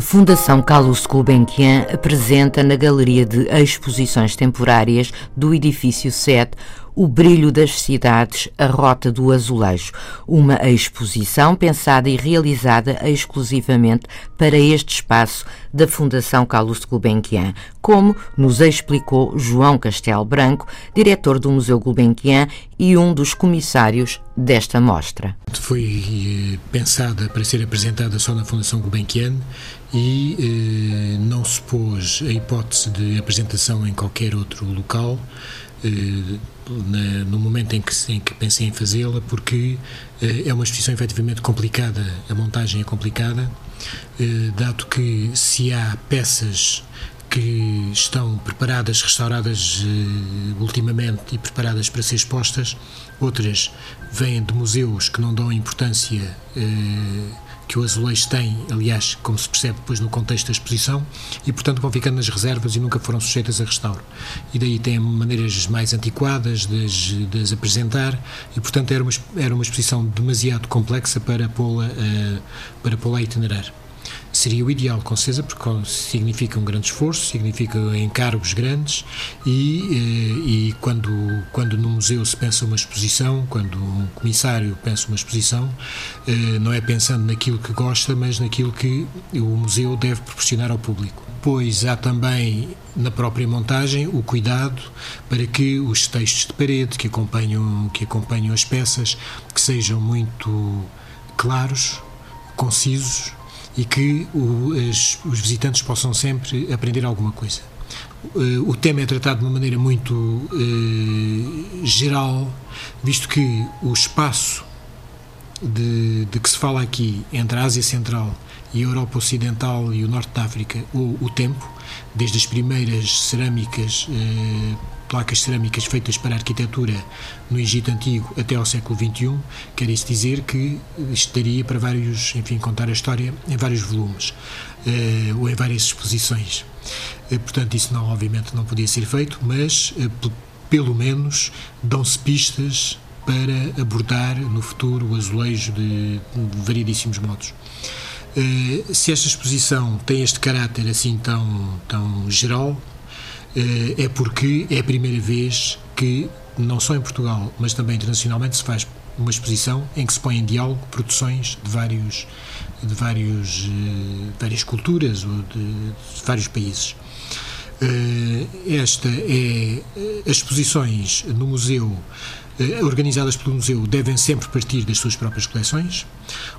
Fundação Carlos Gulbenkian apresenta na Galeria de Exposições Temporárias do Edifício 7 o Brilho das Cidades, a Rota do Azulejo, uma exposição pensada e realizada exclusivamente para este espaço da Fundação Carlos Gulbenkian, como nos explicou João Castelo Branco, diretor do Museu Gulbenkian e um dos comissários desta mostra. Foi eh, pensada para ser apresentada só na Fundação Gulbenkian e eh, não se pôs a hipótese de apresentação em qualquer outro local no momento em que, em que pensei em fazê-la, porque eh, é uma exposição efetivamente complicada, a montagem é complicada, eh, dado que se há peças que estão preparadas, restauradas ultimamente e preparadas para ser expostas, outras vêm de museus que não dão importância que o azulejo tem, aliás, como se percebe depois no contexto da exposição, e portanto vão ficando nas reservas e nunca foram sujeitas a restauro. E daí têm maneiras mais antiquadas de, de as apresentar, e portanto era uma, era uma exposição demasiado complexa para pô-la uh, para pô-la a itinerar seria o ideal, com certeza, porque significa um grande esforço, significa encargos grandes e, eh, e quando, quando no museu se pensa uma exposição, quando um comissário pensa uma exposição, eh, não é pensando naquilo que gosta, mas naquilo que o museu deve proporcionar ao público. Pois há também na própria montagem o cuidado para que os textos de parede que acompanham, que acompanham as peças que sejam muito claros, concisos e que o, as, os visitantes possam sempre aprender alguma coisa. Uh, o tema é tratado de uma maneira muito uh, geral, visto que o espaço de, de, que se fala aqui entre a Ásia Central e a Europa Ocidental e o Norte da África, ou o tempo, desde as primeiras cerâmicas uh, placas cerâmicas feitas para arquitetura no Egito Antigo até ao século XXI, quer isso dizer que estaria para vários, enfim, contar a história em vários volumes uh, ou em várias exposições. Uh, portanto, isso não, obviamente não podia ser feito, mas uh, pelo menos dão-se pistas para abordar no futuro o azulejo de, de variedíssimos modos. Uh, se esta exposição tem este caráter assim tão, tão geral, é porque é a primeira vez que, não só em Portugal, mas também internacionalmente, se faz uma exposição em que se põe em diálogo produções de vários de vários uh, várias culturas ou de, de vários países. esta é as exposições no museu eh, organizadas pelo museu devem sempre partir das suas próprias coleções,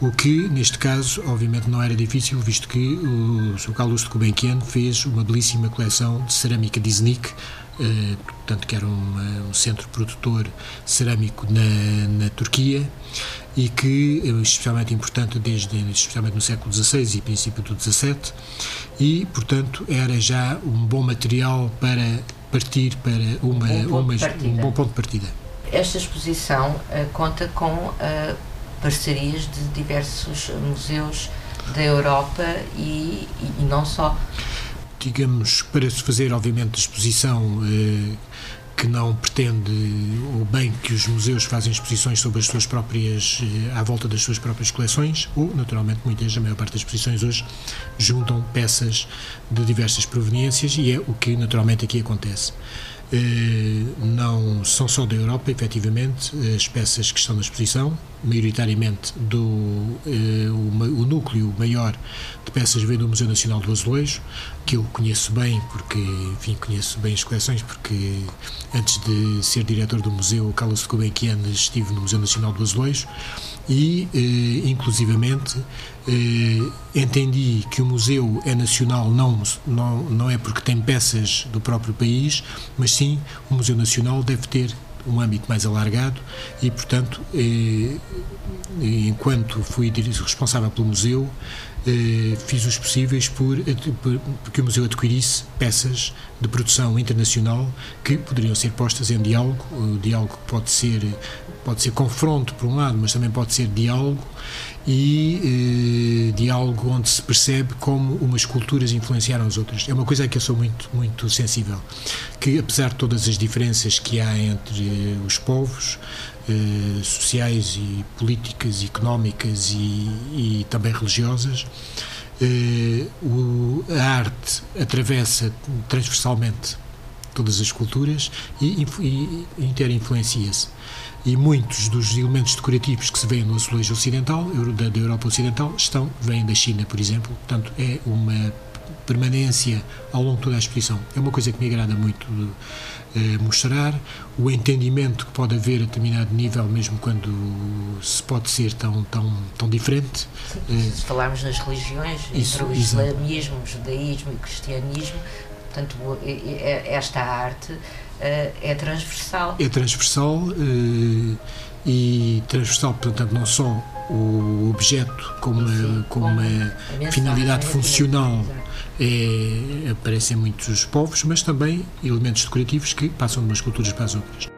o que, neste caso, obviamente não era difícil, visto que o Sr. Carlos de Gulbenkian fez uma belíssima coleção de cerâmica de Iznik, eh, portanto que era um, um centro produtor cerâmico na, na Turquia e que é especialmente importante desde especialmente no século XVI e princípio do XVII e portanto era já um bom material para partir para uma, um, uma, um bom ponto de partida. Esta exposição uh, conta com uh, parcerias de diversos museus da Europa e, e, não só. Digamos, para se fazer, obviamente, exposição uh, que não pretende o bem que os museus fazem exposições sobre as suas próprias, à volta das suas próprias coleções, ou, naturalmente, muitas, a maior parte das exposições hoje, juntam peças de diversas proveniências e é o que, naturalmente, aqui acontece. Eh, não são só da Europa, efetivamente, as peças que estão na exposição, maioritariamente do eh, o, núcleo maior de peças vem do Museu Nacional do Azulejo, que eu conheço bem, porque, enfim, conheço bem as coleções, porque antes de ser diretor do museu, Carlos Gulbenkian, estive no Museu Nacional do Azulejo e, eh, inclusivamente, eh, entendi que o museu é nacional não, não, não é porque tem peças do próprio país, mas sim o Museu Nacional deve ter um âmbito mais alargado e, portanto, eh, enquanto fui responsável pelo museu, eh, fiz os possíveis por, por, porque o museu adquirisse peças de produção internacional que poderiam ser postas em diálogo. O diálogo pode ser pode ser confronto por um lado, mas também pode ser diálogo e diálogo onde se percebe como umas culturas influenciaram as outras. É uma coisa a que eu sou muito muito sensível, que apesar de todas as diferenças que há entre eh, os povos eh, sociais e políticas, económicas e, e também religiosas, eh, o, a arte atravessa transversalmente todas as culturas e, e, e interinfluencia-se e muitos dos elementos decorativos que se vêem no azulejo ocidental, da, da Europa Ocidental, estão, vêm da China, por exemplo. Portanto, é uma permanência ao longo de toda a exposição. É uma coisa que me agrada muito eh, mostrar, o entendimento que pode haver a determinado nível, mesmo quando se pode ser tão, tão, tão diferente. Sim, se falarmos nas religiões, isso, entre o islamismo, o judaísmo e o cristianismo, portanto, esta arte eh, é transversal. É transversal eh, e transversal, portanto, não só o objeto como uma, como uma finalidade funcional é, aparecem muitos povos, mas também elementos decorativos que passam de umas culturas para as outras.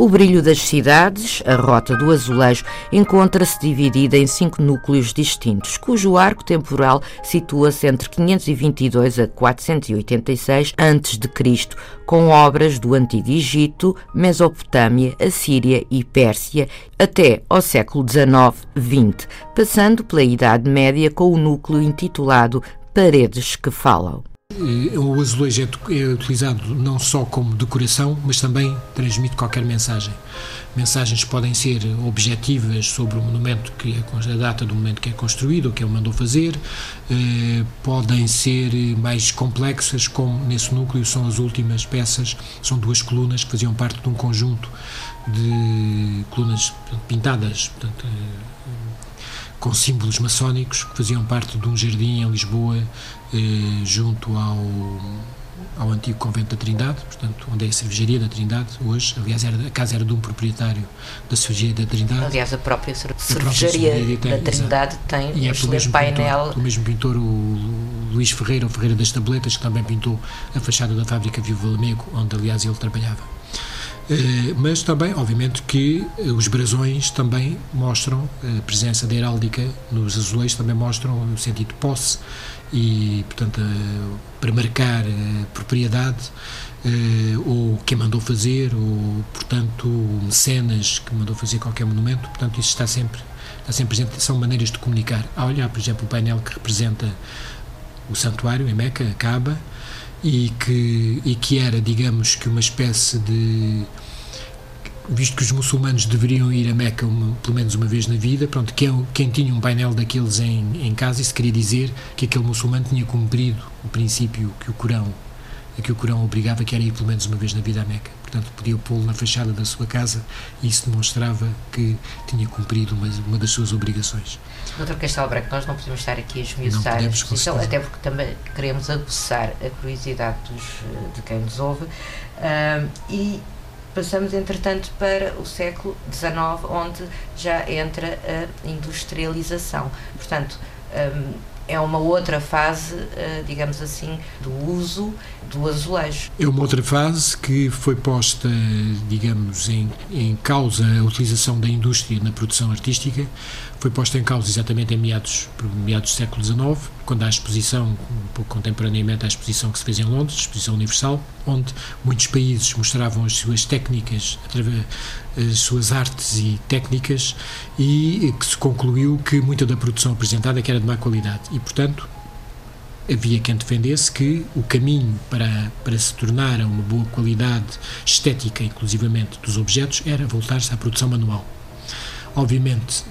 O brilho das cidades, a rota do azulejo, encontra-se dividida em cinco núcleos distintos, cujo arco temporal situa-se entre 522 a 486 a.C., com obras do Antigo Egito, Mesopotâmia, Assíria e Pérsia, até ao século XIX-XX, passando pela Idade Média com o núcleo intitulado Paredes que Falam. O azulejo é, é utilizado não só como decoração, mas também transmite qualquer mensagem. Mensagens podem ser objetivas sobre o monumento que é a data do momento que é construído ou que ele mandou fazer, eh, podem ser mais complexas, como nesse núcleo são as últimas peças, são duas colunas que faziam parte de um conjunto de colunas pintadas, portanto, com símbolos maçónicos que faziam parte de um jardim em Lisboa, eh, junto ao, ao antigo convento da Trindade, portanto, onde é a cervejaria da Trindade hoje. Aliás, era, a casa era de um proprietário da cervejaria da Trindade. Aliás, a própria cervejaria, própria tem, da Trindade tem e é um mesmo painel. Pintor, o mesmo pintor, o Luís Ferreira, o Ferreira das Tabletas, que também pintou a fachada da fábrica Vivo Lamego, onde, aliás, ele trabalhava. Eh, mas também, obviamente, que eh, os brasões também mostram a presença da heráldica nos azulejos, também mostram o sentido de posse e, portanto, para marcar a propriedade eh, ou quem mandou fazer, ou, portanto, mecenas que mandou fazer qualquer monumento, portanto, isso está sempre, está sempre presente, são maneiras de comunicar. Há olhar, por exemplo, o painel que representa o santuário em Meca, a Kaaba, e que, e que era, digamos que, uma espécie de. Visto que os muçulmanos deveriam ir a Meca uma, pelo menos uma vez na vida, pronto, quem, quem tinha um painel daqueles em, em casa, isso queria dizer que aquele muçulmano tinha cumprido o princípio que o Corão a que o Corão obrigava, que era ir pelo menos uma vez na vida a Meca. Portanto, podia pô-lo na fachada da sua casa e isso demonstrava que tinha cumprido uma, uma das suas obrigações. Doutor Castelo Branco, nós não podemos estar aqui a esmiuçar a exposição, até porque também queremos aguçar a curiosidade dos, de quem nos ouve. E passamos, entretanto, para o século XIX, onde já entra a industrialização. Portanto, um, é uma outra fase, eh, digamos assim, do uso do azulejo. É uma outra fase que foi posta, digamos, em, em causa a utilização da indústria na produção artística, foi posta em causa exatamente em meados, meados do século XIX, quando há a exposição, um pouco contemporaneamente à exposição que se fez em Londres, exposição universal, onde muitos países mostravam as suas técnicas, as suas artes e técnicas, e que se concluiu que muita da produção apresentada que era de má qualidade. E, portanto, havia quem defendesse que o caminho para, para se tornar a uma boa qualidade estética, inclusivamente, dos objetos, era voltar-se à produção manual. Obviamente,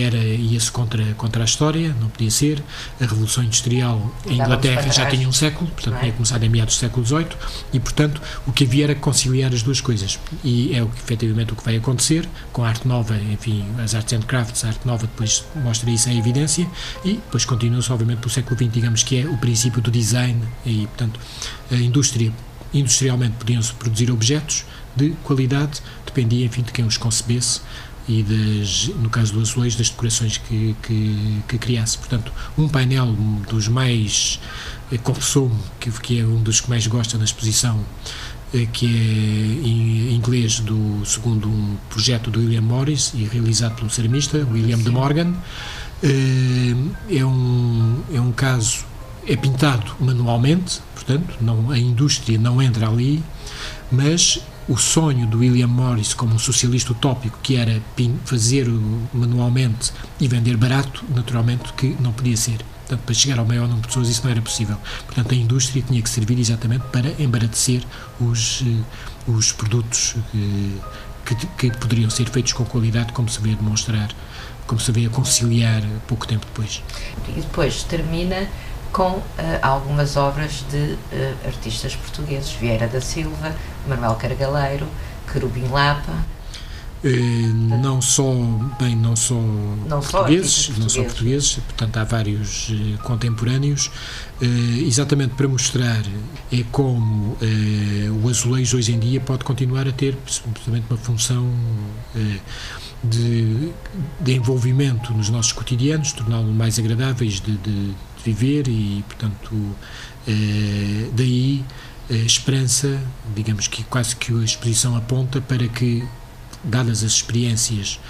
era ia-se contra, contra a história, não podia ser. A Revolução Industrial em Inglaterra já tinha um século, portanto, é? tinha começado em meados do século XVIII, e, portanto, o que havia era conciliar as duas coisas. E é o que, efetivamente o que vai acontecer com a arte nova, enfim, as arts and crafts, a arte nova depois mostra isso em evidência, e depois continua-se, obviamente, pelo século XX, digamos que é o princípio do design, e, portanto, a indústria, industrialmente podiam-se produzir objetos de qualidade, dependia, enfim, de quem os concebesse e das, no caso do azulejo, das decorações que, que, que criasse. Portanto, um painel dos mais, eh, confessou-me, que, que é um dos que mais gosta na exposição, eh, que é em inglês do segundo um projeto do William Morris e realizado pelo ceramista William Sim. de Morgan. Eh, é um, é um caso, é pintado manualmente, portanto, não, a indústria não entra ali, mas o sonho do William Morris como um socialista utópico, que era fazer manualmente e vender barato, naturalmente que não podia ser. Portanto, para chegar ao maior número de pessoas isso não era possível. Portanto, a indústria tinha que servir exatamente para embaratecer os, eh, os produtos que, que poderiam ser feitos com qualidade, como se veio demonstrar, como se veio conciliar pouco tempo depois. E depois termina com uh, algumas obras de uh, artistas portugueses, Vieira da Silva, Manuel Cargaleiro, Querubim Lapa. Uh, não só bem não só não portugueses, só não só portugueses. portanto há vários contemporâneos. Exatamente para mostrar é como o azulejo hoje em dia pode continuar a ter simplesmente uma função de, de envolvimento nos nossos cotidianos torná-los mais agradáveis de, de viver e, portanto, eh, daí a esperança, digamos que quase que a exposição aponta para que, dadas as experiências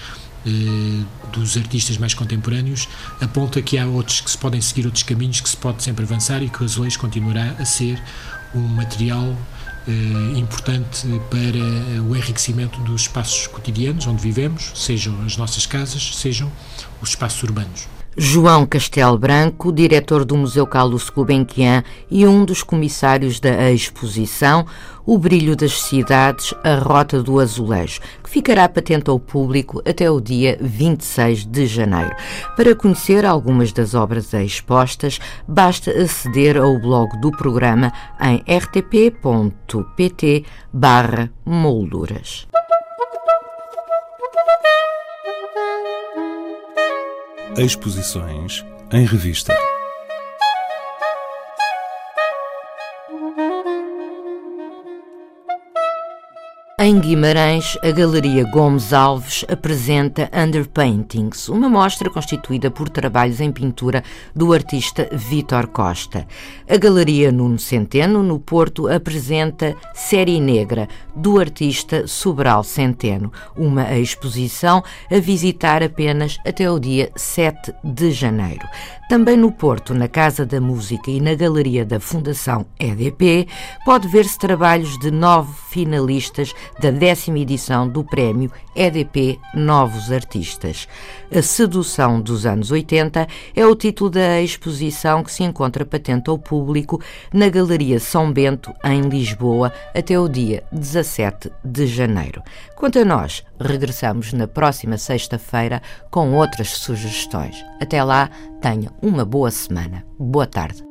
eh, dos artistas mais contemporâneos, aponta que há outros que se podem seguir outros caminhos, que se pode sempre avançar e que o azulejo continuará a ser um material eh, importante para o enriquecimento dos espaços cotidianos onde vivemos, sejam as nossas casas, sejam os espaços urbanos. João Castelo Branco, diretor do Museu Carlos Gulbenkian e um dos comissários da exposição O Brilho das Cidades, a Rota do Azulejo, que ficará patente ao público até o dia 26 de janeiro. Para conhecer algumas das obras expostas, basta aceder ao blog do programa em rtp.pt molduras. Exposições em revista. Em Guimarães, a Galeria Gomes Alves apresenta Underpaintings, uma mostra constituída por trabalhos em pintura do artista Vítor Costa. A Galeria Nuno Centeno, no Porto, apresenta Série Negra, do artista Sobral Centeno, uma exposição a visitar apenas até o dia 7 de janeiro. Também no Porto, na Casa da Música e na Galeria da Fundação EDP, pode ver-se trabalhos de nove finalistas da décima edição do Prémio EDP Novos Artistas. A Sedução dos anos 80 é o título da exposição que se encontra patente ao público na Galeria São Bento, em Lisboa, até o dia 17 de janeiro. Quanto a nós, regressamos na próxima sexta-feira com outras sugestões. Até lá, tenha uma boa semana. Boa tarde.